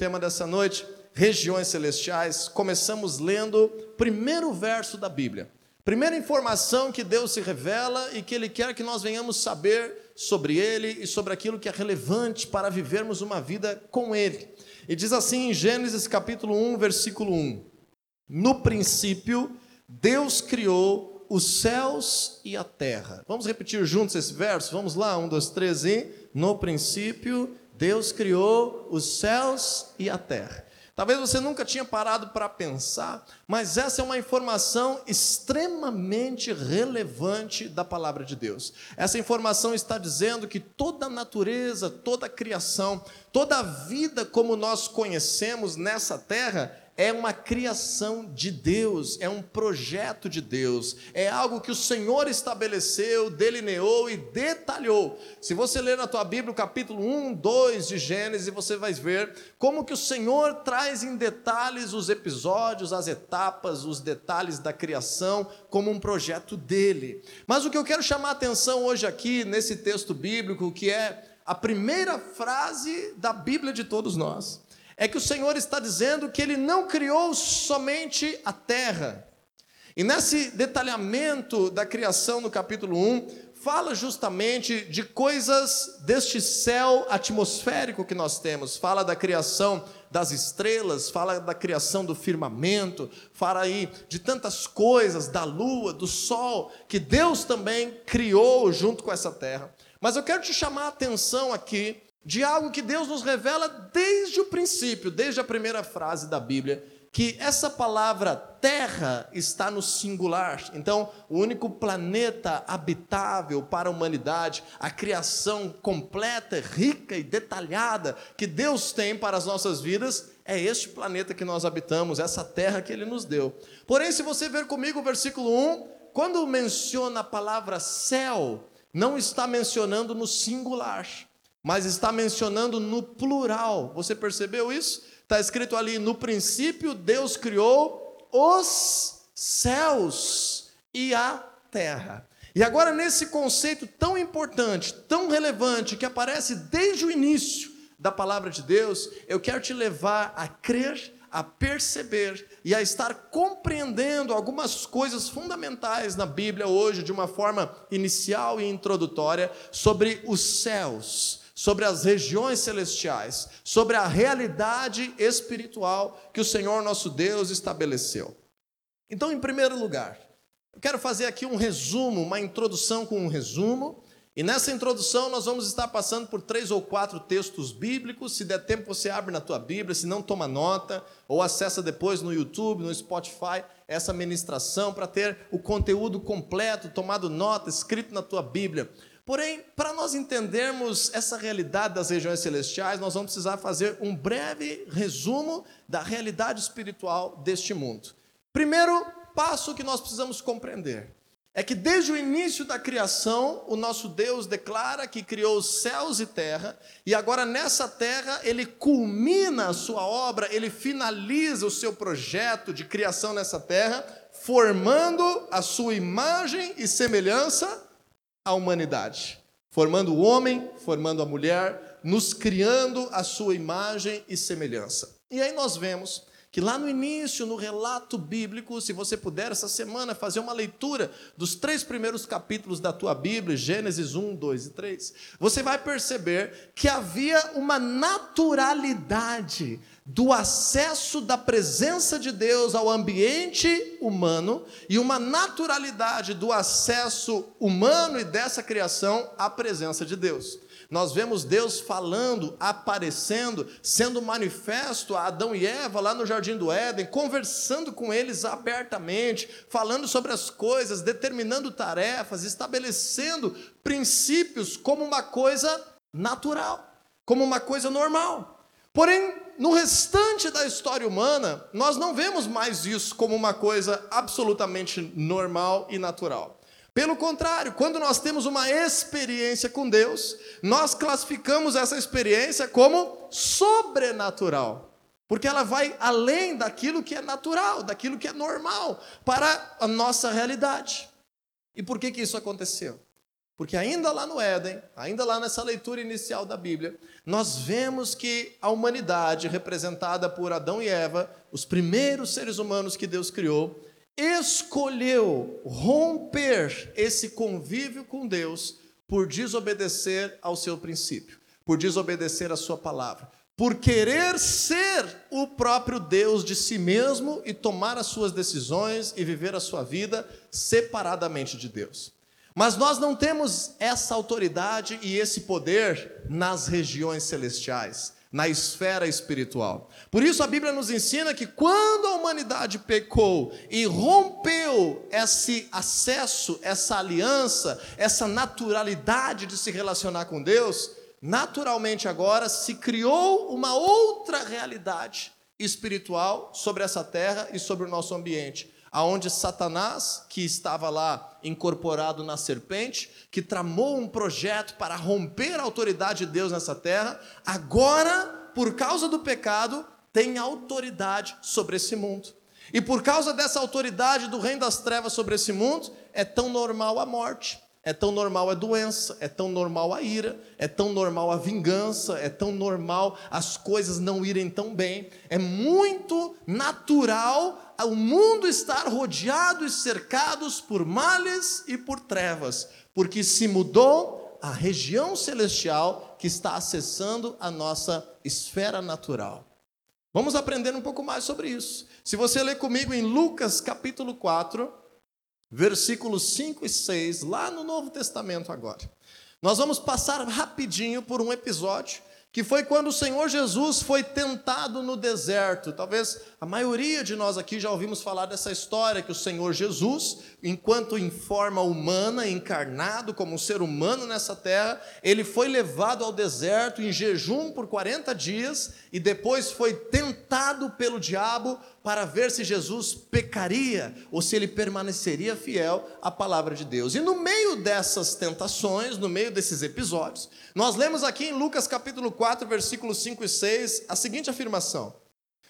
tema dessa noite, regiões celestiais. Começamos lendo o primeiro verso da Bíblia. Primeira informação que Deus se revela e que Ele quer que nós venhamos saber sobre Ele e sobre aquilo que é relevante para vivermos uma vida com Ele. E diz assim em Gênesis capítulo 1, versículo 1: No princípio, Deus criou os céus e a terra. Vamos repetir juntos esse verso? Vamos lá, um, dois, três e. No princípio, Deus criou os céus e a terra. Talvez você nunca tinha parado para pensar, mas essa é uma informação extremamente relevante da palavra de Deus. Essa informação está dizendo que toda a natureza, toda a criação, toda a vida como nós conhecemos nessa terra é uma criação de Deus, é um projeto de Deus, é algo que o Senhor estabeleceu, delineou e detalhou. Se você ler na tua Bíblia o capítulo 1, 2 de Gênesis, você vai ver como que o Senhor traz em detalhes os episódios, as etapas, os detalhes da criação como um projeto dele. Mas o que eu quero chamar a atenção hoje aqui nesse texto bíblico, que é a primeira frase da Bíblia de todos nós é que o Senhor está dizendo que Ele não criou somente a terra. E nesse detalhamento da criação no capítulo 1, fala justamente de coisas deste céu atmosférico que nós temos, fala da criação das estrelas, fala da criação do firmamento, fala aí de tantas coisas, da lua, do sol, que Deus também criou junto com essa terra. Mas eu quero te chamar a atenção aqui de algo que Deus nos revela desde o princípio, desde a primeira frase da Bíblia, que essa palavra terra está no singular. Então, o único planeta habitável para a humanidade, a criação completa, rica e detalhada que Deus tem para as nossas vidas, é este planeta que nós habitamos, essa terra que ele nos deu. Porém, se você ver comigo o versículo 1, quando menciona a palavra céu, não está mencionando no singular mas está mencionando no plural. Você percebeu isso? Está escrito ali: no princípio Deus criou os céus e a terra. E agora, nesse conceito tão importante, tão relevante, que aparece desde o início da palavra de Deus, eu quero te levar a crer, a perceber e a estar compreendendo algumas coisas fundamentais na Bíblia hoje, de uma forma inicial e introdutória, sobre os céus sobre as regiões celestiais, sobre a realidade espiritual que o Senhor nosso Deus estabeleceu. Então, em primeiro lugar, eu quero fazer aqui um resumo, uma introdução com um resumo, e nessa introdução nós vamos estar passando por três ou quatro textos bíblicos. Se der tempo, você abre na tua Bíblia, se não, toma nota, ou acessa depois no YouTube, no Spotify, essa ministração para ter o conteúdo completo, tomado nota, escrito na tua Bíblia. Porém, para nós entendermos essa realidade das regiões celestiais, nós vamos precisar fazer um breve resumo da realidade espiritual deste mundo. Primeiro passo que nós precisamos compreender é que desde o início da criação, o nosso Deus declara que criou os céus e terra, e agora nessa terra ele culmina a sua obra, ele finaliza o seu projeto de criação nessa terra, formando a sua imagem e semelhança a humanidade, formando o homem, formando a mulher, nos criando a sua imagem e semelhança. E aí nós vemos que lá no início, no relato bíblico, se você puder essa semana fazer uma leitura dos três primeiros capítulos da tua Bíblia, Gênesis 1, 2 e 3, você vai perceber que havia uma naturalidade do acesso da presença de Deus ao ambiente humano e uma naturalidade do acesso humano e dessa criação à presença de Deus. Nós vemos Deus falando, aparecendo, sendo manifesto a Adão e Eva lá no jardim do Éden, conversando com eles abertamente, falando sobre as coisas, determinando tarefas, estabelecendo princípios como uma coisa natural, como uma coisa normal. Porém, no restante da história humana, nós não vemos mais isso como uma coisa absolutamente normal e natural. Pelo contrário, quando nós temos uma experiência com Deus, nós classificamos essa experiência como sobrenatural, porque ela vai além daquilo que é natural, daquilo que é normal para a nossa realidade. E por que que isso aconteceu? Porque ainda lá no Éden, ainda lá nessa leitura inicial da Bíblia, nós vemos que a humanidade, representada por Adão e Eva, os primeiros seres humanos que Deus criou, escolheu romper esse convívio com Deus por desobedecer ao seu princípio, por desobedecer à sua palavra, por querer ser o próprio Deus de si mesmo e tomar as suas decisões e viver a sua vida separadamente de Deus. Mas nós não temos essa autoridade e esse poder nas regiões celestiais, na esfera espiritual. Por isso a Bíblia nos ensina que quando a humanidade pecou e rompeu esse acesso, essa aliança, essa naturalidade de se relacionar com Deus, naturalmente agora se criou uma outra realidade espiritual sobre essa terra e sobre o nosso ambiente aonde Satanás, que estava lá incorporado na serpente, que tramou um projeto para romper a autoridade de Deus nessa terra, agora, por causa do pecado, tem autoridade sobre esse mundo. E por causa dessa autoridade do reino das trevas sobre esse mundo, é tão normal a morte. É tão normal a doença, é tão normal a ira, é tão normal a vingança, é tão normal as coisas não irem tão bem. É muito natural o mundo estar rodeado e cercados por males e por trevas, porque se mudou a região celestial que está acessando a nossa esfera natural. Vamos aprender um pouco mais sobre isso. Se você ler comigo em Lucas capítulo 4, versículos 5 e 6, lá no Novo Testamento agora. Nós vamos passar rapidinho por um episódio que foi quando o Senhor Jesus foi tentado no deserto. Talvez a maioria de nós aqui já ouvimos falar dessa história que o Senhor Jesus, enquanto em forma humana, encarnado como um ser humano nessa terra, ele foi levado ao deserto em jejum por 40 dias e depois foi tentado pelo diabo para ver se Jesus pecaria ou se ele permaneceria fiel à palavra de Deus. E no meio dessas tentações, no meio desses episódios, nós lemos aqui em Lucas capítulo 4, versículos 5 e 6, a seguinte afirmação: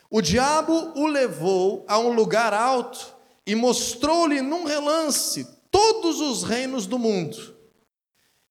O diabo o levou a um lugar alto e mostrou-lhe num relance todos os reinos do mundo.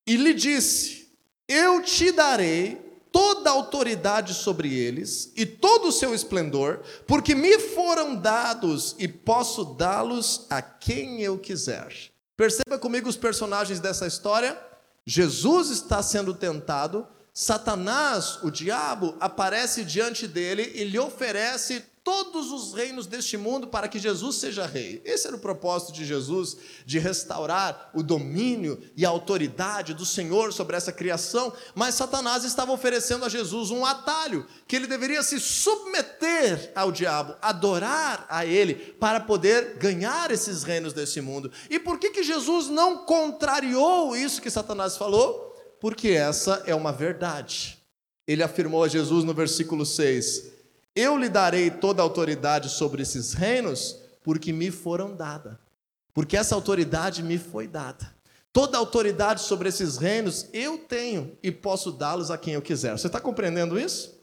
E lhe disse: Eu te darei toda a autoridade sobre eles e todo o seu esplendor, porque me foram dados e posso dá-los a quem eu quiser. Perceba comigo os personagens dessa história. Jesus está sendo tentado, Satanás, o diabo, aparece diante dele e lhe oferece todos os reinos deste mundo para que Jesus seja rei. Esse era o propósito de Jesus, de restaurar o domínio e a autoridade do Senhor sobre essa criação, mas Satanás estava oferecendo a Jesus um atalho, que ele deveria se submeter ao diabo, adorar a ele, para poder ganhar esses reinos desse mundo. E por que, que Jesus não contrariou isso que Satanás falou? Porque essa é uma verdade. Ele afirmou a Jesus no versículo 6: eu lhe darei toda a autoridade sobre esses reinos, porque me foram dada. Porque essa autoridade me foi dada. Toda a autoridade sobre esses reinos eu tenho e posso dá-los a quem eu quiser. Você está compreendendo isso?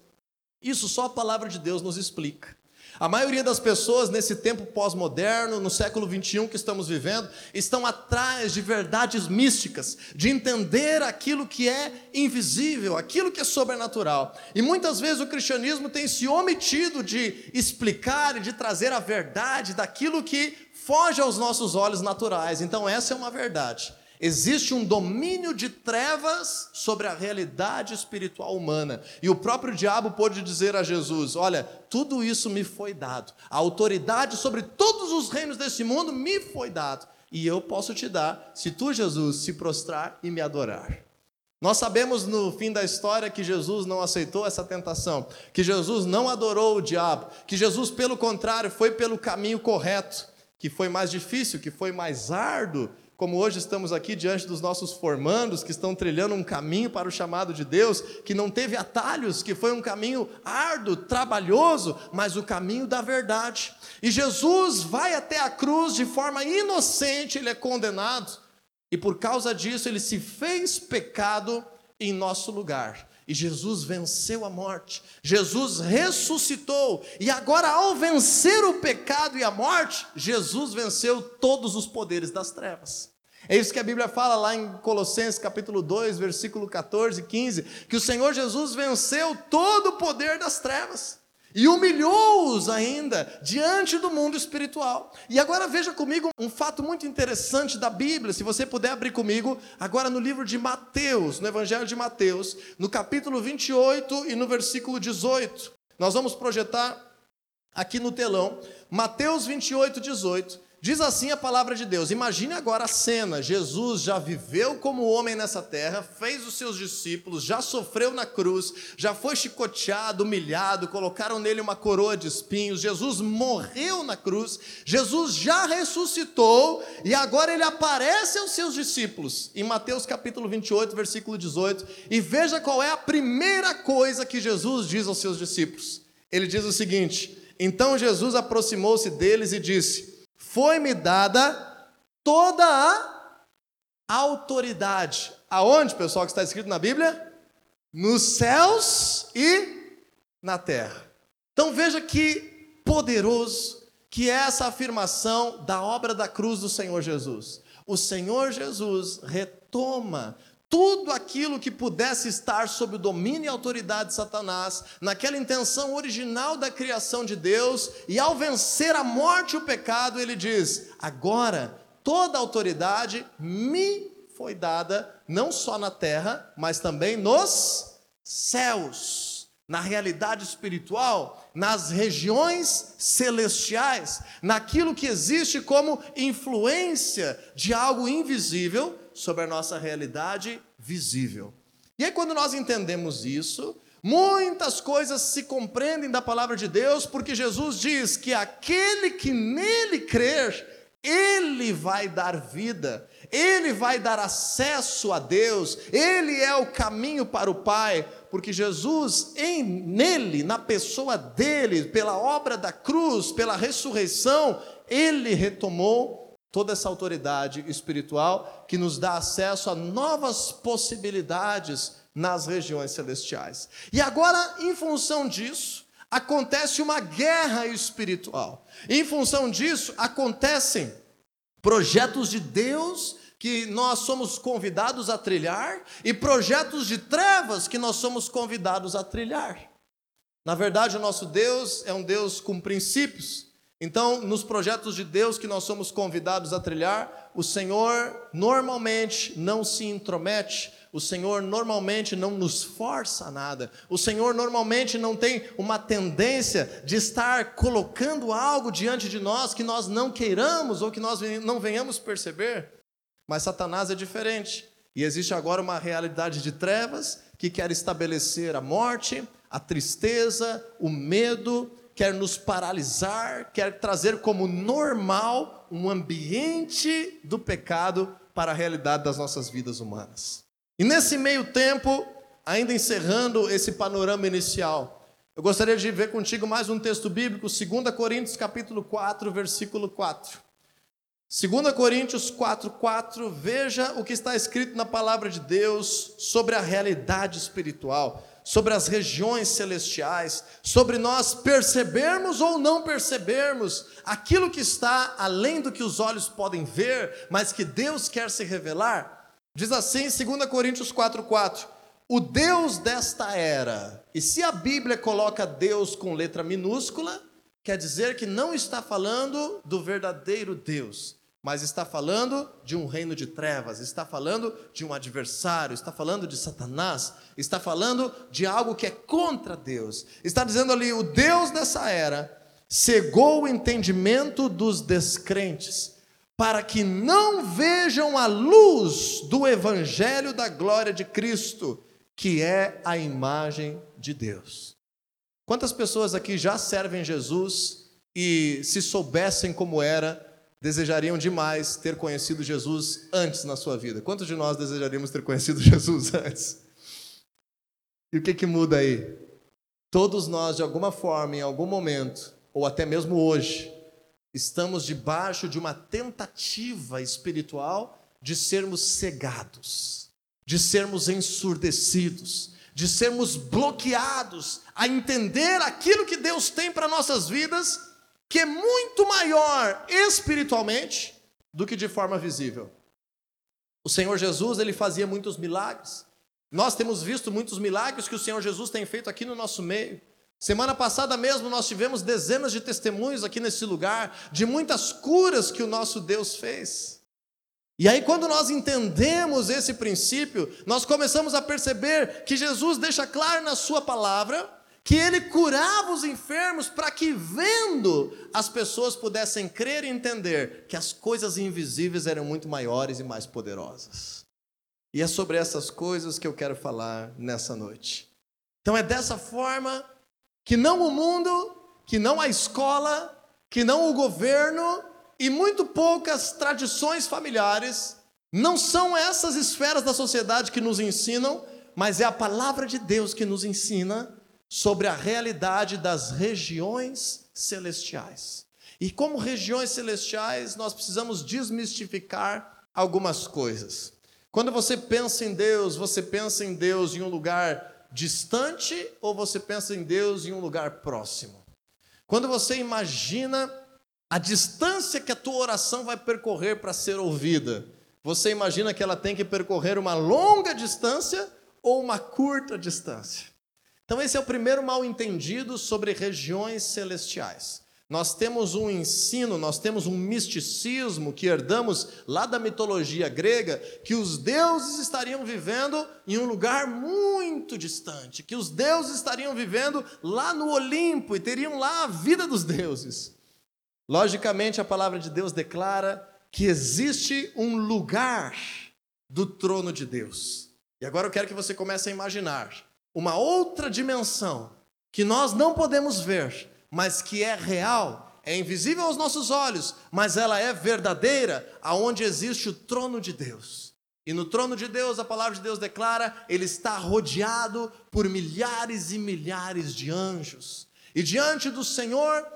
Isso só a palavra de Deus nos explica. A maioria das pessoas nesse tempo pós-moderno, no século 21 que estamos vivendo, estão atrás de verdades místicas, de entender aquilo que é invisível, aquilo que é sobrenatural. E muitas vezes o cristianismo tem se omitido de explicar e de trazer a verdade daquilo que foge aos nossos olhos naturais. Então, essa é uma verdade. Existe um domínio de trevas sobre a realidade espiritual humana. E o próprio diabo pôde dizer a Jesus: Olha, tudo isso me foi dado. A autoridade sobre todos os reinos desse mundo me foi dado. E eu posso te dar, se tu, Jesus, se prostrar e me adorar. Nós sabemos no fim da história que Jesus não aceitou essa tentação, que Jesus não adorou o diabo, que Jesus, pelo contrário, foi pelo caminho correto, que foi mais difícil, que foi mais árduo como hoje estamos aqui diante dos nossos formandos que estão trilhando um caminho para o chamado de Deus, que não teve atalhos, que foi um caminho árduo, trabalhoso, mas o caminho da verdade. E Jesus vai até a cruz de forma inocente, ele é condenado, e por causa disso ele se fez pecado em nosso lugar. E Jesus venceu a morte, Jesus ressuscitou, e agora, ao vencer o pecado e a morte, Jesus venceu todos os poderes das trevas. É isso que a Bíblia fala lá em Colossenses capítulo 2, versículo 14 e 15, que o Senhor Jesus venceu todo o poder das trevas e humilhou-os ainda diante do mundo espiritual. E agora veja comigo um fato muito interessante da Bíblia, se você puder abrir comigo, agora no livro de Mateus, no Evangelho de Mateus, no capítulo 28 e no versículo 18. Nós vamos projetar aqui no telão, Mateus 28, 18. Diz assim a palavra de Deus. Imagine agora a cena: Jesus já viveu como homem nessa terra, fez os seus discípulos, já sofreu na cruz, já foi chicoteado, humilhado, colocaram nele uma coroa de espinhos. Jesus morreu na cruz, Jesus já ressuscitou e agora ele aparece aos seus discípulos. Em Mateus capítulo 28, versículo 18, e veja qual é a primeira coisa que Jesus diz aos seus discípulos. Ele diz o seguinte: Então Jesus aproximou-se deles e disse: foi-me dada toda a autoridade. Aonde, pessoal, que está escrito na Bíblia? Nos céus e na terra. Então veja que poderoso que é essa afirmação da obra da cruz do Senhor Jesus. O Senhor Jesus retoma tudo aquilo que pudesse estar sob o domínio e autoridade de Satanás, naquela intenção original da criação de Deus, e ao vencer a morte e o pecado, ele diz: agora toda autoridade me foi dada, não só na terra, mas também nos céus. Na realidade espiritual, nas regiões celestiais, naquilo que existe como influência de algo invisível, sobre a nossa realidade visível. E aí, quando nós entendemos isso, muitas coisas se compreendem da palavra de Deus, porque Jesus diz que aquele que nele crer, ele vai dar vida, ele vai dar acesso a Deus, ele é o caminho para o Pai, porque Jesus, em nele, na pessoa dele, pela obra da cruz, pela ressurreição, ele retomou toda essa autoridade espiritual que nos dá acesso a novas possibilidades nas regiões celestiais. E agora, em função disso, acontece uma guerra espiritual. Em função disso, acontecem projetos de Deus que nós somos convidados a trilhar e projetos de trevas que nós somos convidados a trilhar. Na verdade, o nosso Deus é um Deus com princípios, então, nos projetos de Deus que nós somos convidados a trilhar, o Senhor normalmente não se intromete, o Senhor normalmente não nos força a nada, o Senhor normalmente não tem uma tendência de estar colocando algo diante de nós que nós não queiramos ou que nós não venhamos perceber. Mas Satanás é diferente, e existe agora uma realidade de trevas que quer estabelecer a morte, a tristeza, o medo, quer nos paralisar, quer trazer como normal um ambiente do pecado para a realidade das nossas vidas humanas. E nesse meio tempo, ainda encerrando esse panorama inicial, eu gostaria de ver contigo mais um texto bíblico, 2 Coríntios capítulo 4, versículo 4. 2 Coríntios 4, 4, veja o que está escrito na palavra de Deus sobre a realidade espiritual sobre as regiões celestiais, sobre nós percebermos ou não percebermos aquilo que está além do que os olhos podem ver, mas que Deus quer se revelar. Diz assim em 2 Coríntios 4:4, o Deus desta era. E se a Bíblia coloca Deus com letra minúscula, quer dizer que não está falando do verdadeiro Deus, mas está falando de um reino de trevas, está falando de um adversário, está falando de Satanás, está falando de algo que é contra Deus. Está dizendo ali: o Deus dessa era cegou o entendimento dos descrentes, para que não vejam a luz do evangelho da glória de Cristo, que é a imagem de Deus. Quantas pessoas aqui já servem Jesus e se soubessem como era, desejariam demais ter conhecido Jesus antes na sua vida? Quantos de nós desejaríamos ter conhecido Jesus antes? E o que, que muda aí? Todos nós, de alguma forma, em algum momento, ou até mesmo hoje, estamos debaixo de uma tentativa espiritual de sermos cegados, de sermos ensurdecidos, de sermos bloqueados a entender aquilo que Deus tem para nossas vidas que é muito maior espiritualmente do que de forma visível. O Senhor Jesus, ele fazia muitos milagres. Nós temos visto muitos milagres que o Senhor Jesus tem feito aqui no nosso meio. Semana passada mesmo nós tivemos dezenas de testemunhos aqui nesse lugar de muitas curas que o nosso Deus fez. E aí, quando nós entendemos esse princípio, nós começamos a perceber que Jesus deixa claro na Sua palavra que Ele curava os enfermos para que, vendo, as pessoas pudessem crer e entender que as coisas invisíveis eram muito maiores e mais poderosas. E é sobre essas coisas que eu quero falar nessa noite. Então, é dessa forma que não o mundo, que não a escola, que não o governo e muito poucas tradições familiares, não são essas esferas da sociedade que nos ensinam, mas é a palavra de Deus que nos ensina sobre a realidade das regiões celestiais. E como regiões celestiais, nós precisamos desmistificar algumas coisas. Quando você pensa em Deus, você pensa em Deus em um lugar distante ou você pensa em Deus em um lugar próximo? Quando você imagina a distância que a tua oração vai percorrer para ser ouvida, você imagina que ela tem que percorrer uma longa distância ou uma curta distância? Então, esse é o primeiro mal entendido sobre regiões celestiais. Nós temos um ensino, nós temos um misticismo que herdamos lá da mitologia grega, que os deuses estariam vivendo em um lugar muito distante, que os deuses estariam vivendo lá no Olimpo e teriam lá a vida dos deuses. Logicamente, a palavra de Deus declara que existe um lugar do trono de Deus. E agora eu quero que você comece a imaginar uma outra dimensão que nós não podemos ver mas que é real, é invisível aos nossos olhos, mas ela é verdadeira, aonde existe o trono de Deus. E no trono de Deus, a palavra de Deus declara, ele está rodeado por milhares e milhares de anjos. E diante do Senhor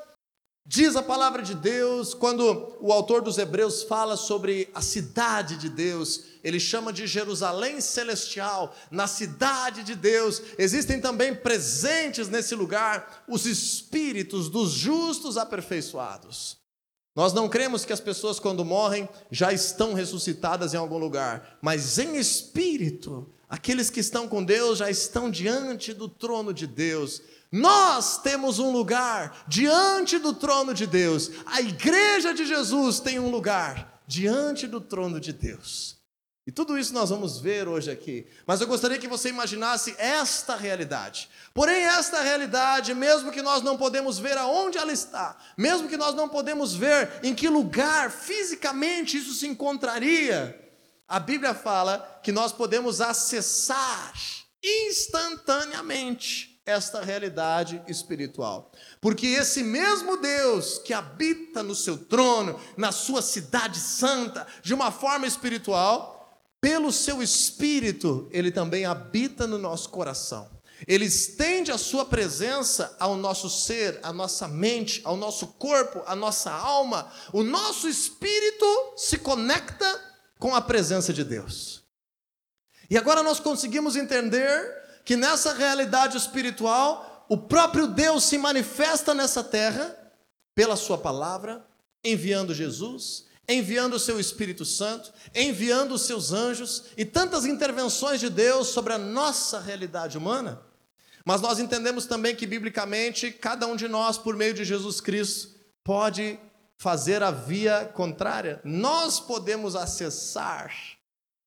Diz a palavra de Deus, quando o autor dos Hebreus fala sobre a cidade de Deus, ele chama de Jerusalém celestial, na cidade de Deus, existem também presentes nesse lugar os espíritos dos justos aperfeiçoados. Nós não cremos que as pessoas, quando morrem, já estão ressuscitadas em algum lugar, mas em espírito, aqueles que estão com Deus já estão diante do trono de Deus, nós temos um lugar diante do trono de Deus. A igreja de Jesus tem um lugar diante do trono de Deus. E tudo isso nós vamos ver hoje aqui. Mas eu gostaria que você imaginasse esta realidade. Porém, esta realidade, mesmo que nós não podemos ver aonde ela está, mesmo que nós não podemos ver em que lugar fisicamente isso se encontraria, a Bíblia fala que nós podemos acessar instantaneamente esta realidade espiritual. Porque esse mesmo Deus que habita no seu trono, na sua cidade santa, de uma forma espiritual, pelo seu espírito, ele também habita no nosso coração. Ele estende a sua presença ao nosso ser, à nossa mente, ao nosso corpo, à nossa alma. O nosso espírito se conecta com a presença de Deus. E agora nós conseguimos entender que nessa realidade espiritual, o próprio Deus se manifesta nessa terra pela Sua palavra, enviando Jesus, enviando o seu Espírito Santo, enviando os seus anjos e tantas intervenções de Deus sobre a nossa realidade humana. Mas nós entendemos também que, biblicamente, cada um de nós, por meio de Jesus Cristo, pode fazer a via contrária. Nós podemos acessar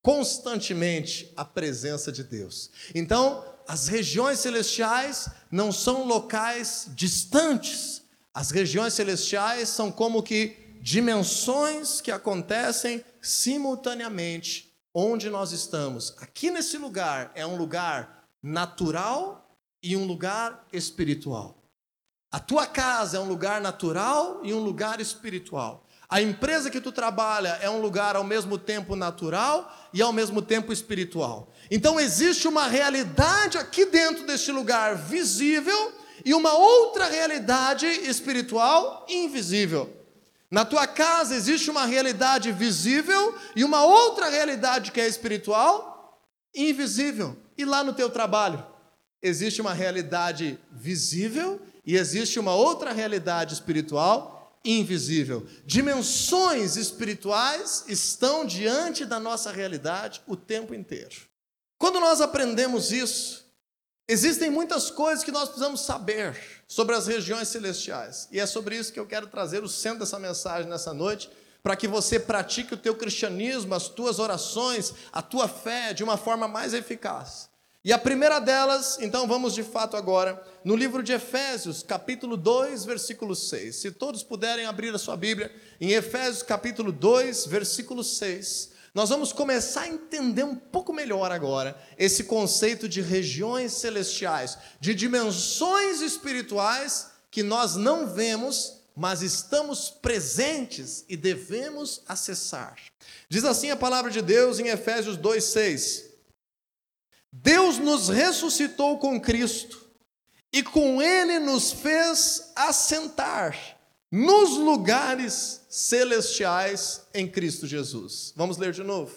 constantemente a presença de Deus. Então, as regiões celestiais não são locais distantes. As regiões celestiais são como que dimensões que acontecem simultaneamente onde nós estamos. Aqui nesse lugar é um lugar natural e um lugar espiritual. A tua casa é um lugar natural e um lugar espiritual. A empresa que tu trabalha é um lugar ao mesmo tempo natural e ao mesmo tempo espiritual. Então existe uma realidade aqui dentro deste lugar visível e uma outra realidade espiritual invisível. Na tua casa existe uma realidade visível e uma outra realidade que é espiritual invisível. E lá no teu trabalho existe uma realidade visível e existe uma outra realidade espiritual invisível. Dimensões espirituais estão diante da nossa realidade o tempo inteiro. Quando nós aprendemos isso, existem muitas coisas que nós precisamos saber sobre as regiões celestiais. E é sobre isso que eu quero trazer o centro dessa mensagem nessa noite, para que você pratique o teu cristianismo, as tuas orações, a tua fé de uma forma mais eficaz. E a primeira delas, então vamos de fato agora, no livro de Efésios, capítulo 2, versículo 6. Se todos puderem abrir a sua Bíblia, em Efésios, capítulo 2, versículo 6, nós vamos começar a entender um pouco melhor agora esse conceito de regiões celestiais, de dimensões espirituais que nós não vemos, mas estamos presentes e devemos acessar. Diz assim a palavra de Deus em Efésios 2, 6. Deus nos ressuscitou com Cristo e com Ele nos fez assentar nos lugares celestiais em Cristo Jesus. Vamos ler de novo.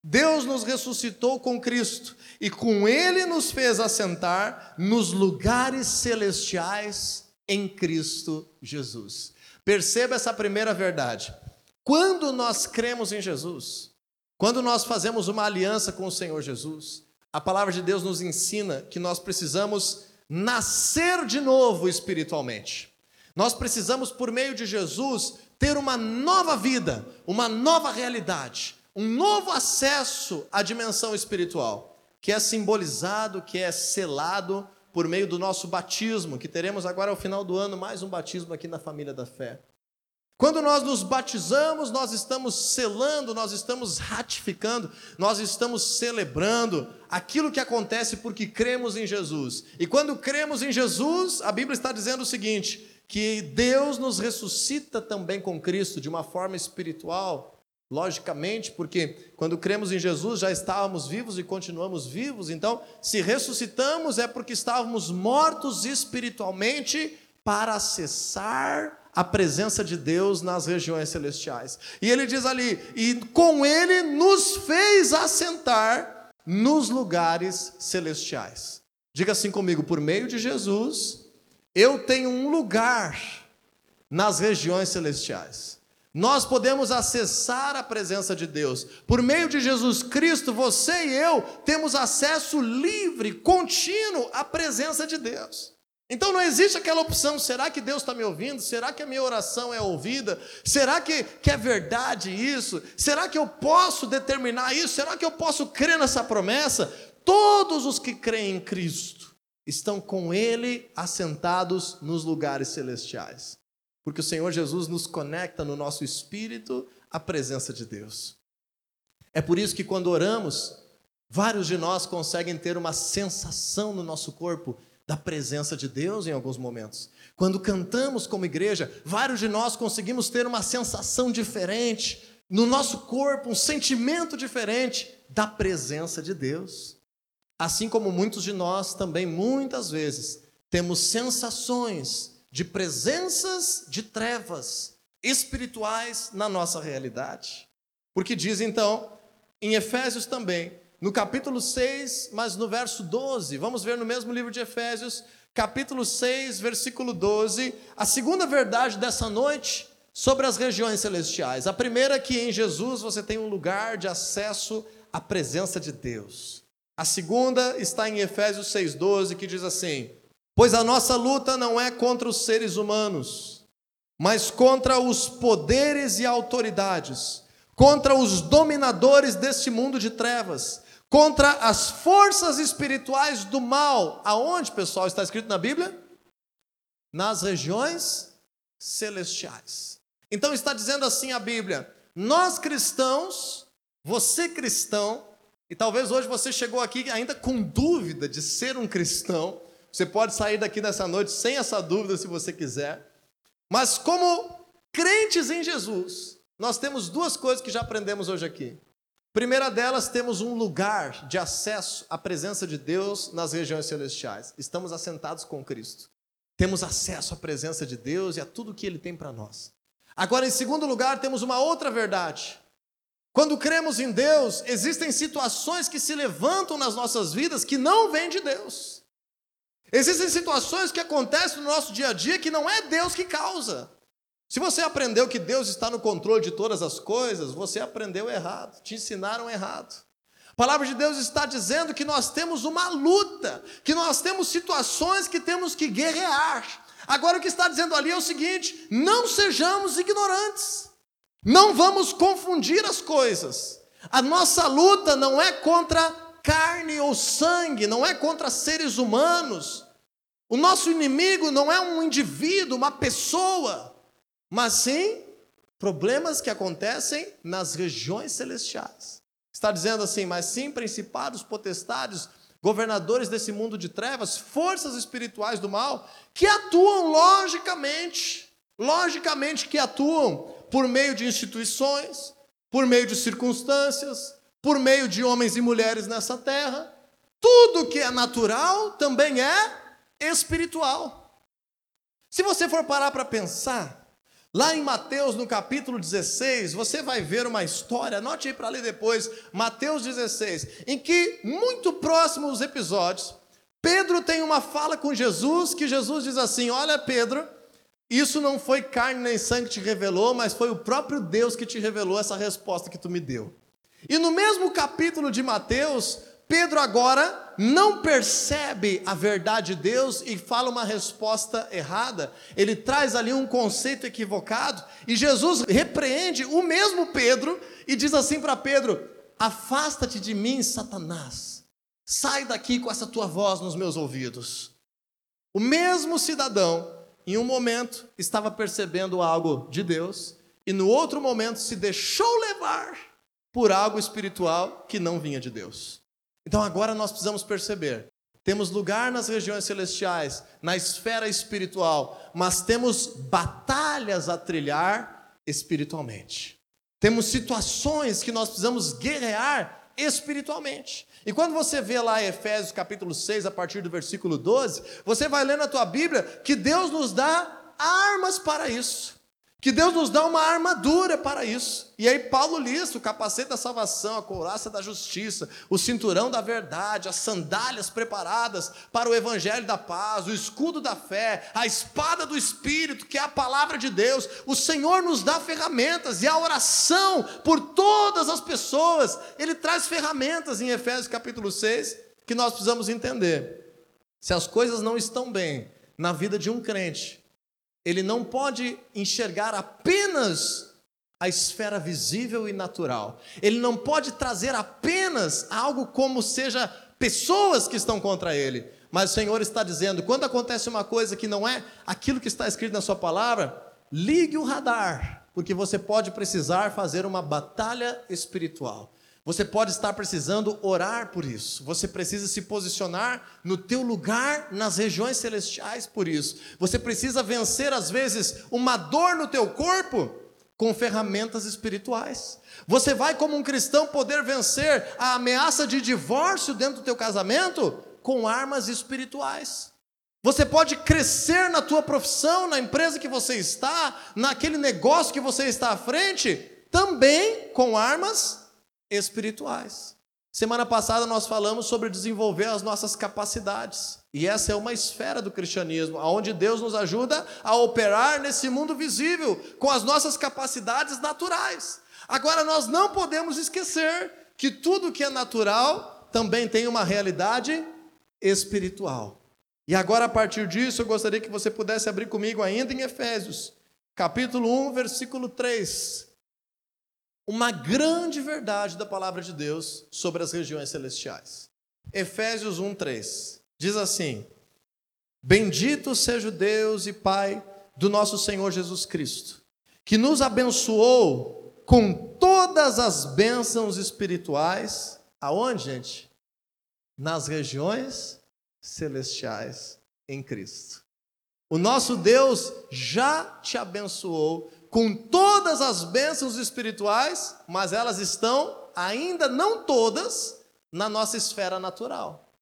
Deus nos ressuscitou com Cristo e com Ele nos fez assentar nos lugares celestiais em Cristo Jesus. Perceba essa primeira verdade. Quando nós cremos em Jesus, quando nós fazemos uma aliança com o Senhor Jesus, a palavra de Deus nos ensina que nós precisamos nascer de novo espiritualmente. Nós precisamos, por meio de Jesus, ter uma nova vida, uma nova realidade, um novo acesso à dimensão espiritual, que é simbolizado, que é selado por meio do nosso batismo, que teremos agora ao final do ano mais um batismo aqui na família da fé. Quando nós nos batizamos, nós estamos selando, nós estamos ratificando, nós estamos celebrando aquilo que acontece porque cremos em Jesus. E quando cremos em Jesus, a Bíblia está dizendo o seguinte: que Deus nos ressuscita também com Cristo de uma forma espiritual, logicamente, porque quando cremos em Jesus já estávamos vivos e continuamos vivos, então, se ressuscitamos é porque estávamos mortos espiritualmente para acessar a presença de Deus nas regiões celestiais. E ele diz ali: e com ele nos fez assentar nos lugares celestiais. Diga assim comigo: por meio de Jesus, eu tenho um lugar nas regiões celestiais. Nós podemos acessar a presença de Deus. Por meio de Jesus Cristo, você e eu temos acesso livre, contínuo à presença de Deus. Então não existe aquela opção: será que Deus está me ouvindo? Será que a minha oração é ouvida? Será que, que é verdade isso? Será que eu posso determinar isso? Será que eu posso crer nessa promessa? Todos os que creem em Cristo estão com Ele assentados nos lugares celestiais, porque o Senhor Jesus nos conecta no nosso espírito à presença de Deus. É por isso que quando oramos, vários de nós conseguem ter uma sensação no nosso corpo da presença de Deus em alguns momentos. Quando cantamos como igreja, vários de nós conseguimos ter uma sensação diferente no nosso corpo, um sentimento diferente da presença de Deus. Assim como muitos de nós também, muitas vezes, temos sensações de presenças de trevas espirituais na nossa realidade. Porque diz então, em Efésios também, no capítulo 6, mas no verso 12. Vamos ver no mesmo livro de Efésios, capítulo 6, versículo 12, a segunda verdade dessa noite sobre as regiões celestiais. A primeira é que em Jesus você tem um lugar de acesso à presença de Deus. A segunda está em Efésios 6:12, que diz assim: "Pois a nossa luta não é contra os seres humanos, mas contra os poderes e autoridades, contra os dominadores deste mundo de trevas, contra as forças espirituais do mal. Aonde, pessoal, está escrito na Bíblia? Nas regiões celestiais. Então está dizendo assim a Bíblia: nós cristãos, você cristão, e talvez hoje você chegou aqui ainda com dúvida de ser um cristão. Você pode sair daqui nessa noite sem essa dúvida se você quiser. Mas como crentes em Jesus, nós temos duas coisas que já aprendemos hoje aqui. Primeira delas, temos um lugar de acesso à presença de Deus nas regiões celestiais. Estamos assentados com Cristo. Temos acesso à presença de Deus e a tudo que Ele tem para nós. Agora, em segundo lugar, temos uma outra verdade. Quando cremos em Deus, existem situações que se levantam nas nossas vidas que não vêm de Deus. Existem situações que acontecem no nosso dia a dia que não é Deus que causa. Se você aprendeu que Deus está no controle de todas as coisas, você aprendeu errado, te ensinaram errado. A palavra de Deus está dizendo que nós temos uma luta, que nós temos situações que temos que guerrear. Agora o que está dizendo ali é o seguinte: não sejamos ignorantes, não vamos confundir as coisas. A nossa luta não é contra carne ou sangue, não é contra seres humanos. O nosso inimigo não é um indivíduo, uma pessoa, mas sim problemas que acontecem nas regiões celestiais. Está dizendo assim, mas sim principados, potestades, governadores desse mundo de trevas, forças espirituais do mal, que atuam logicamente, logicamente que atuam por meio de instituições, por meio de circunstâncias, por meio de homens e mulheres nessa terra. Tudo que é natural também é espiritual. Se você for parar para pensar, Lá em Mateus, no capítulo 16, você vai ver uma história, anote aí para ler depois, Mateus 16, em que, muito próximo aos episódios, Pedro tem uma fala com Jesus, que Jesus diz assim: Olha, Pedro, isso não foi carne nem sangue que te revelou, mas foi o próprio Deus que te revelou essa resposta que tu me deu. E no mesmo capítulo de Mateus, Pedro agora não percebe a verdade de Deus e fala uma resposta errada. Ele traz ali um conceito equivocado e Jesus repreende o mesmo Pedro e diz assim para Pedro: Afasta-te de mim, Satanás. Sai daqui com essa tua voz nos meus ouvidos. O mesmo cidadão, em um momento, estava percebendo algo de Deus e no outro momento se deixou levar por algo espiritual que não vinha de Deus. Então agora nós precisamos perceber: temos lugar nas regiões celestiais, na esfera espiritual, mas temos batalhas a trilhar espiritualmente. Temos situações que nós precisamos guerrear espiritualmente. E quando você vê lá Efésios capítulo 6, a partir do versículo 12, você vai ler na tua Bíblia que Deus nos dá armas para isso que Deus nos dá uma armadura para isso. E aí Paulo lista o capacete da salvação, a couraça da justiça, o cinturão da verdade, as sandálias preparadas para o evangelho da paz, o escudo da fé, a espada do espírito, que é a palavra de Deus. O Senhor nos dá ferramentas e a oração por todas as pessoas, ele traz ferramentas em Efésios capítulo 6 que nós precisamos entender. Se as coisas não estão bem na vida de um crente, ele não pode enxergar apenas a esfera visível e natural. Ele não pode trazer apenas algo como seja pessoas que estão contra ele. Mas o Senhor está dizendo: quando acontece uma coisa que não é aquilo que está escrito na Sua palavra, ligue o radar, porque você pode precisar fazer uma batalha espiritual. Você pode estar precisando orar por isso. Você precisa se posicionar no teu lugar nas regiões celestiais por isso. Você precisa vencer às vezes uma dor no teu corpo com ferramentas espirituais. Você vai como um cristão poder vencer a ameaça de divórcio dentro do teu casamento com armas espirituais. Você pode crescer na tua profissão, na empresa que você está, naquele negócio que você está à frente, também com armas espirituais. Semana passada nós falamos sobre desenvolver as nossas capacidades. E essa é uma esfera do cristianismo, onde Deus nos ajuda a operar nesse mundo visível com as nossas capacidades naturais. Agora nós não podemos esquecer que tudo que é natural também tem uma realidade espiritual. E agora a partir disso eu gostaria que você pudesse abrir comigo ainda em Efésios, capítulo 1, versículo 3 uma grande verdade da palavra de Deus sobre as regiões celestiais. Efésios 1:3 diz assim: Bendito seja o Deus e Pai do nosso Senhor Jesus Cristo, que nos abençoou com todas as bênçãos espirituais, aonde, gente? Nas regiões celestiais em Cristo. O nosso Deus já te abençoou com todas as bênçãos espirituais, mas elas estão ainda não todas na nossa esfera natural.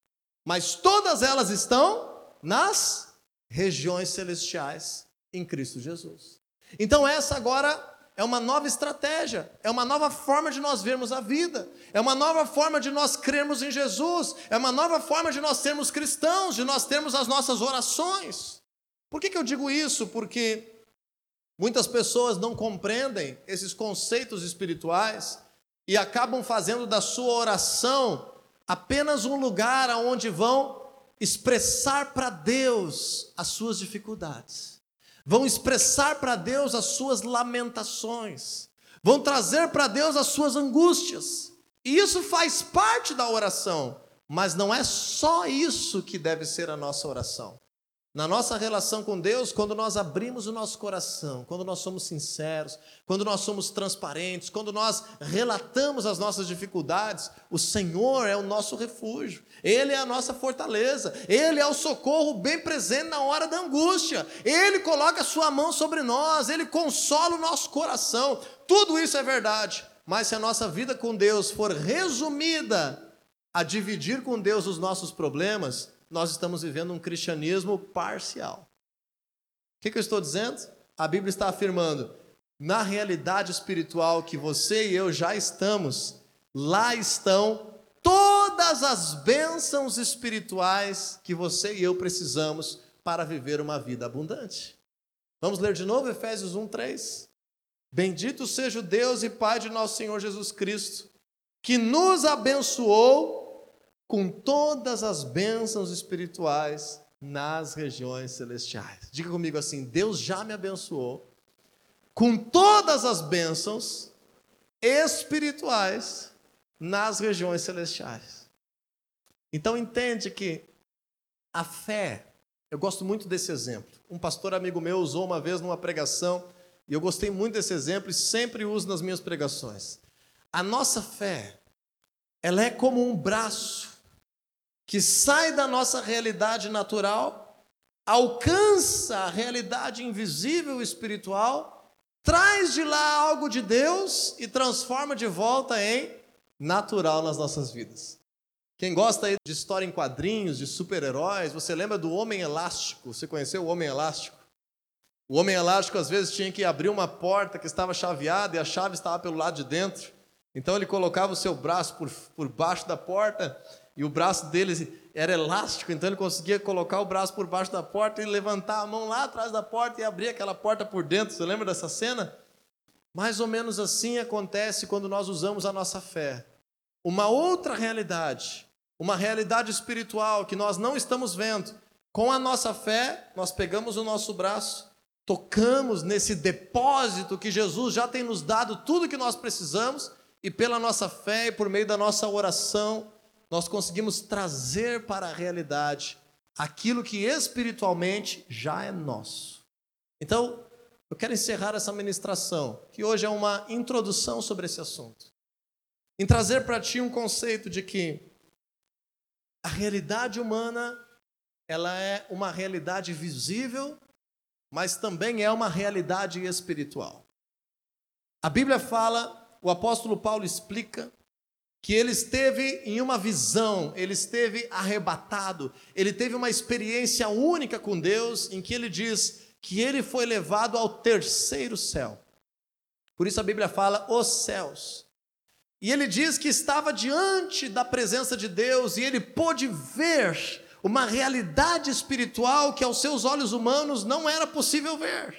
Mas todas elas estão nas regiões celestiais em Cristo Jesus. Então essa agora é uma nova estratégia, é uma nova forma de nós vermos a vida, é uma nova forma de nós crermos em Jesus, é uma nova forma de nós sermos cristãos, de nós termos as nossas orações. Por que, que eu digo isso? Porque Muitas pessoas não compreendem esses conceitos espirituais e acabam fazendo da sua oração apenas um lugar onde vão expressar para Deus as suas dificuldades, vão expressar para Deus as suas lamentações, vão trazer para Deus as suas angústias. E isso faz parte da oração, mas não é só isso que deve ser a nossa oração. Na nossa relação com Deus, quando nós abrimos o nosso coração, quando nós somos sinceros, quando nós somos transparentes, quando nós relatamos as nossas dificuldades, o Senhor é o nosso refúgio, Ele é a nossa fortaleza, Ele é o socorro bem presente na hora da angústia, Ele coloca a Sua mão sobre nós, Ele consola o nosso coração, tudo isso é verdade, mas se a nossa vida com Deus for resumida a dividir com Deus os nossos problemas, nós estamos vivendo um cristianismo parcial. O que, que eu estou dizendo? A Bíblia está afirmando, na realidade espiritual que você e eu já estamos, lá estão todas as bênçãos espirituais que você e eu precisamos para viver uma vida abundante. Vamos ler de novo Efésios 1, 3. Bendito seja o Deus e Pai de nosso Senhor Jesus Cristo, que nos abençoou com todas as bênçãos espirituais nas regiões celestiais. Diga comigo assim: Deus já me abençoou com todas as bênçãos espirituais nas regiões celestiais. Então entende que a fé, eu gosto muito desse exemplo. Um pastor amigo meu usou uma vez numa pregação, e eu gostei muito desse exemplo e sempre uso nas minhas pregações. A nossa fé, ela é como um braço que sai da nossa realidade natural, alcança a realidade invisível espiritual, traz de lá algo de Deus e transforma de volta em natural nas nossas vidas. Quem gosta aí de história em quadrinhos, de super-heróis, você lembra do Homem Elástico? Você conheceu o Homem Elástico? O Homem Elástico às vezes tinha que abrir uma porta que estava chaveada e a chave estava pelo lado de dentro. Então ele colocava o seu braço por, por baixo da porta e o braço dele era elástico, então ele conseguia colocar o braço por baixo da porta e levantar a mão lá atrás da porta e abrir aquela porta por dentro. Você lembra dessa cena? Mais ou menos assim acontece quando nós usamos a nossa fé. Uma outra realidade, uma realidade espiritual que nós não estamos vendo. Com a nossa fé, nós pegamos o nosso braço, tocamos nesse depósito que Jesus já tem nos dado tudo que nós precisamos, e pela nossa fé e por meio da nossa oração, nós conseguimos trazer para a realidade aquilo que espiritualmente já é nosso. Então, eu quero encerrar essa ministração, que hoje é uma introdução sobre esse assunto, em trazer para ti um conceito de que a realidade humana ela é uma realidade visível, mas também é uma realidade espiritual. A Bíblia fala, o apóstolo Paulo explica que ele esteve em uma visão, ele esteve arrebatado, ele teve uma experiência única com Deus, em que ele diz que ele foi levado ao terceiro céu. Por isso a Bíblia fala os céus. E ele diz que estava diante da presença de Deus e ele pôde ver uma realidade espiritual que aos seus olhos humanos não era possível ver.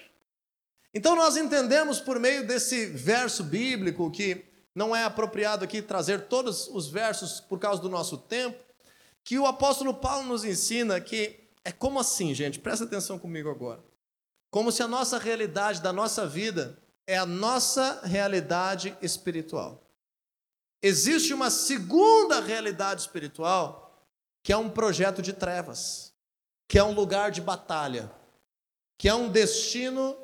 Então nós entendemos por meio desse verso bíblico que não é apropriado aqui trazer todos os versos por causa do nosso tempo, que o apóstolo Paulo nos ensina que é como assim, gente, presta atenção comigo agora. Como se a nossa realidade da nossa vida é a nossa realidade espiritual. Existe uma segunda realidade espiritual, que é um projeto de trevas, que é um lugar de batalha, que é um destino,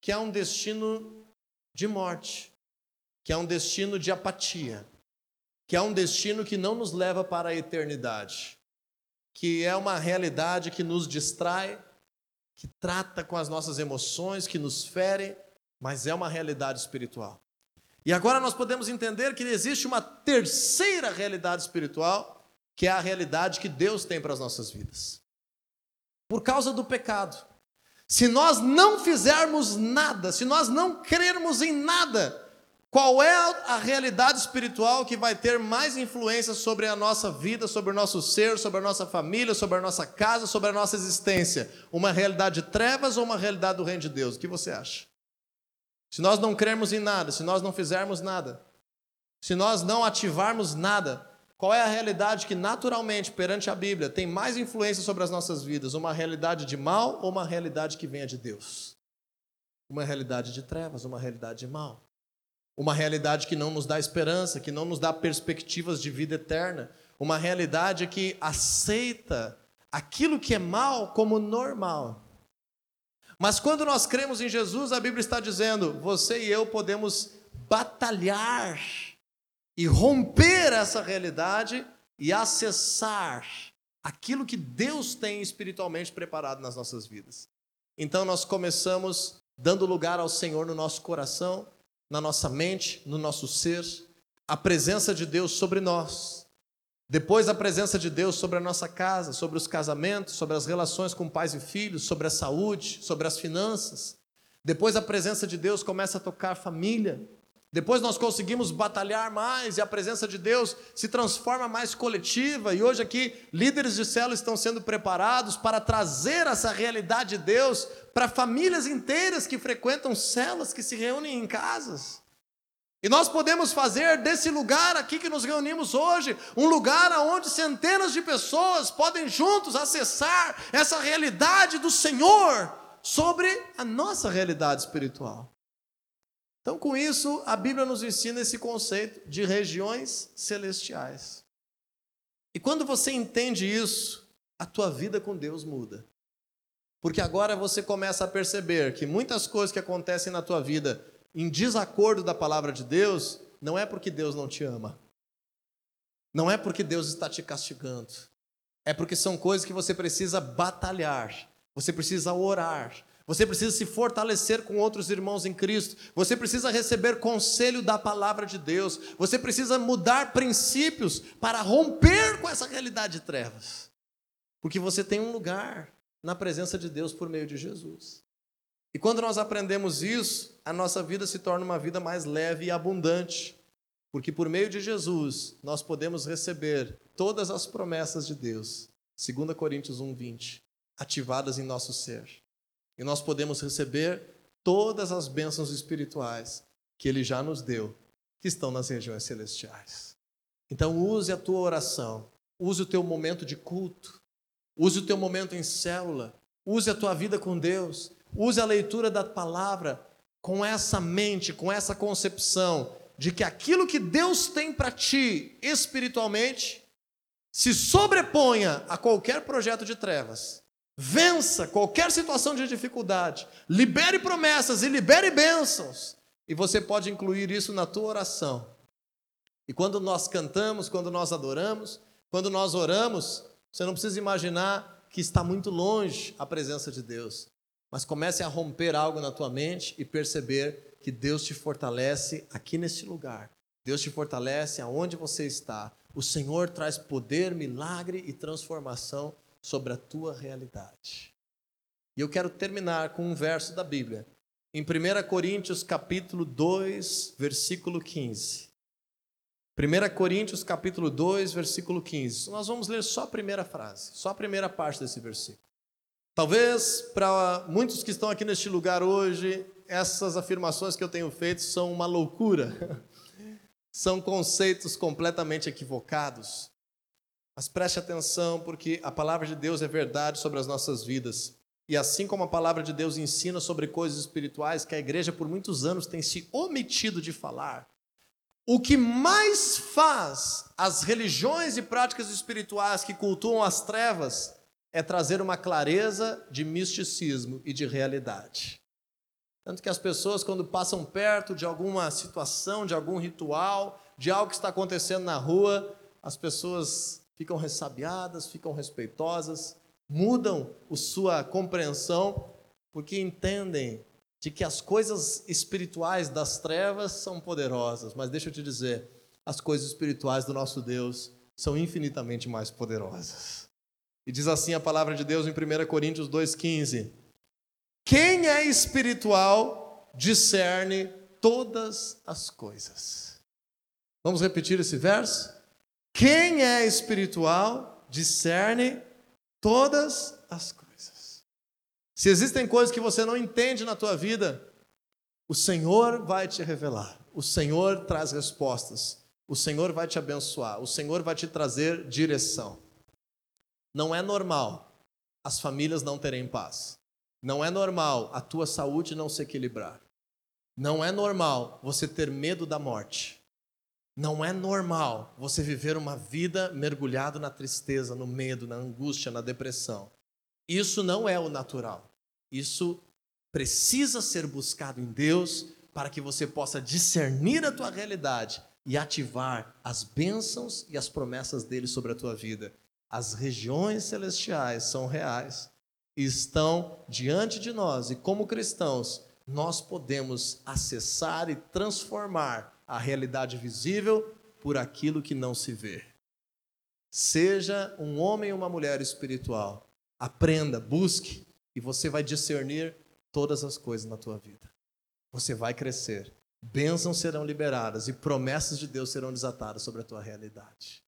que é um destino de morte que é um destino de apatia, que é um destino que não nos leva para a eternidade, que é uma realidade que nos distrai, que trata com as nossas emoções, que nos fere, mas é uma realidade espiritual. E agora nós podemos entender que existe uma terceira realidade espiritual, que é a realidade que Deus tem para as nossas vidas. Por causa do pecado. Se nós não fizermos nada, se nós não crermos em nada, qual é a realidade espiritual que vai ter mais influência sobre a nossa vida, sobre o nosso ser, sobre a nossa família, sobre a nossa casa, sobre a nossa existência? Uma realidade de trevas ou uma realidade do reino de Deus? O que você acha? se nós não crermos em nada, se nós não fizermos nada, se nós não ativarmos nada, qual é a realidade que naturalmente, perante a Bíblia, tem mais influência sobre as nossas vidas? Uma realidade de mal ou uma realidade que venha de Deus? Uma realidade de trevas, uma realidade de mal. Uma realidade que não nos dá esperança, que não nos dá perspectivas de vida eterna. Uma realidade que aceita aquilo que é mal como normal. Mas quando nós cremos em Jesus, a Bíblia está dizendo: você e eu podemos batalhar e romper essa realidade e acessar aquilo que Deus tem espiritualmente preparado nas nossas vidas. Então nós começamos dando lugar ao Senhor no nosso coração, na nossa mente, no nosso ser, a presença de Deus sobre nós. Depois a presença de Deus sobre a nossa casa, sobre os casamentos, sobre as relações com pais e filhos, sobre a saúde, sobre as finanças. Depois a presença de Deus começa a tocar família, depois nós conseguimos batalhar mais e a presença de Deus se transforma mais coletiva. E hoje aqui, líderes de célula estão sendo preparados para trazer essa realidade de Deus para famílias inteiras que frequentam células, que se reúnem em casas. E nós podemos fazer desse lugar aqui que nos reunimos hoje, um lugar onde centenas de pessoas podem juntos acessar essa realidade do Senhor sobre a nossa realidade espiritual. Então, com isso, a Bíblia nos ensina esse conceito de regiões celestiais. E quando você entende isso, a tua vida com Deus muda. Porque agora você começa a perceber que muitas coisas que acontecem na tua vida em desacordo da palavra de Deus, não é porque Deus não te ama. Não é porque Deus está te castigando. É porque são coisas que você precisa batalhar, você precisa orar, você precisa se fortalecer com outros irmãos em Cristo. Você precisa receber conselho da palavra de Deus. Você precisa mudar princípios para romper com essa realidade de trevas. Porque você tem um lugar na presença de Deus por meio de Jesus. E quando nós aprendemos isso, a nossa vida se torna uma vida mais leve e abundante. Porque por meio de Jesus, nós podemos receber todas as promessas de Deus. 2 Coríntios 1:20, ativadas em nosso ser. E nós podemos receber todas as bênçãos espirituais que Ele já nos deu, que estão nas regiões celestiais. Então, use a tua oração, use o teu momento de culto, use o teu momento em célula, use a tua vida com Deus, use a leitura da palavra com essa mente, com essa concepção de que aquilo que Deus tem para ti espiritualmente se sobreponha a qualquer projeto de trevas Vença qualquer situação de dificuldade. Libere promessas e libere bênçãos. E você pode incluir isso na tua oração. E quando nós cantamos, quando nós adoramos, quando nós oramos, você não precisa imaginar que está muito longe a presença de Deus. Mas comece a romper algo na tua mente e perceber que Deus te fortalece aqui neste lugar. Deus te fortalece aonde você está. O Senhor traz poder, milagre e transformação sobre a tua realidade. E eu quero terminar com um verso da Bíblia, em 1 Coríntios capítulo 2, versículo 15. 1 Coríntios capítulo 2, versículo 15. Nós vamos ler só a primeira frase, só a primeira parte desse versículo. Talvez para muitos que estão aqui neste lugar hoje, essas afirmações que eu tenho feito são uma loucura. São conceitos completamente equivocados. Mas preste atenção, porque a palavra de Deus é verdade sobre as nossas vidas. E assim como a palavra de Deus ensina sobre coisas espirituais que a igreja por muitos anos tem se omitido de falar, o que mais faz as religiões e práticas espirituais que cultuam as trevas é trazer uma clareza de misticismo e de realidade. Tanto que as pessoas, quando passam perto de alguma situação, de algum ritual, de algo que está acontecendo na rua, as pessoas ficam ressabiadas, ficam respeitosas, mudam a sua compreensão, porque entendem de que as coisas espirituais das trevas são poderosas, mas deixa eu te dizer, as coisas espirituais do nosso Deus são infinitamente mais poderosas. E diz assim a palavra de Deus em 1 Coríntios 2,15: Quem é espiritual discerne todas as coisas. Vamos repetir esse verso? Quem é espiritual discerne todas as coisas. Se existem coisas que você não entende na tua vida, O Senhor vai te revelar. O Senhor traz respostas. O Senhor vai te abençoar. O Senhor vai te trazer direção. Não é normal as famílias não terem paz. Não é normal a tua saúde não se equilibrar. Não é normal você ter medo da morte. Não é normal você viver uma vida mergulhado na tristeza, no medo, na angústia, na depressão. Isso não é o natural. Isso precisa ser buscado em Deus para que você possa discernir a tua realidade e ativar as bênçãos e as promessas dele sobre a tua vida. As regiões celestiais são reais estão diante de nós e, como cristãos, nós podemos acessar e transformar a realidade visível por aquilo que não se vê. Seja um homem ou uma mulher espiritual, aprenda, busque e você vai discernir todas as coisas na tua vida. Você vai crescer, bênçãos serão liberadas e promessas de Deus serão desatadas sobre a tua realidade.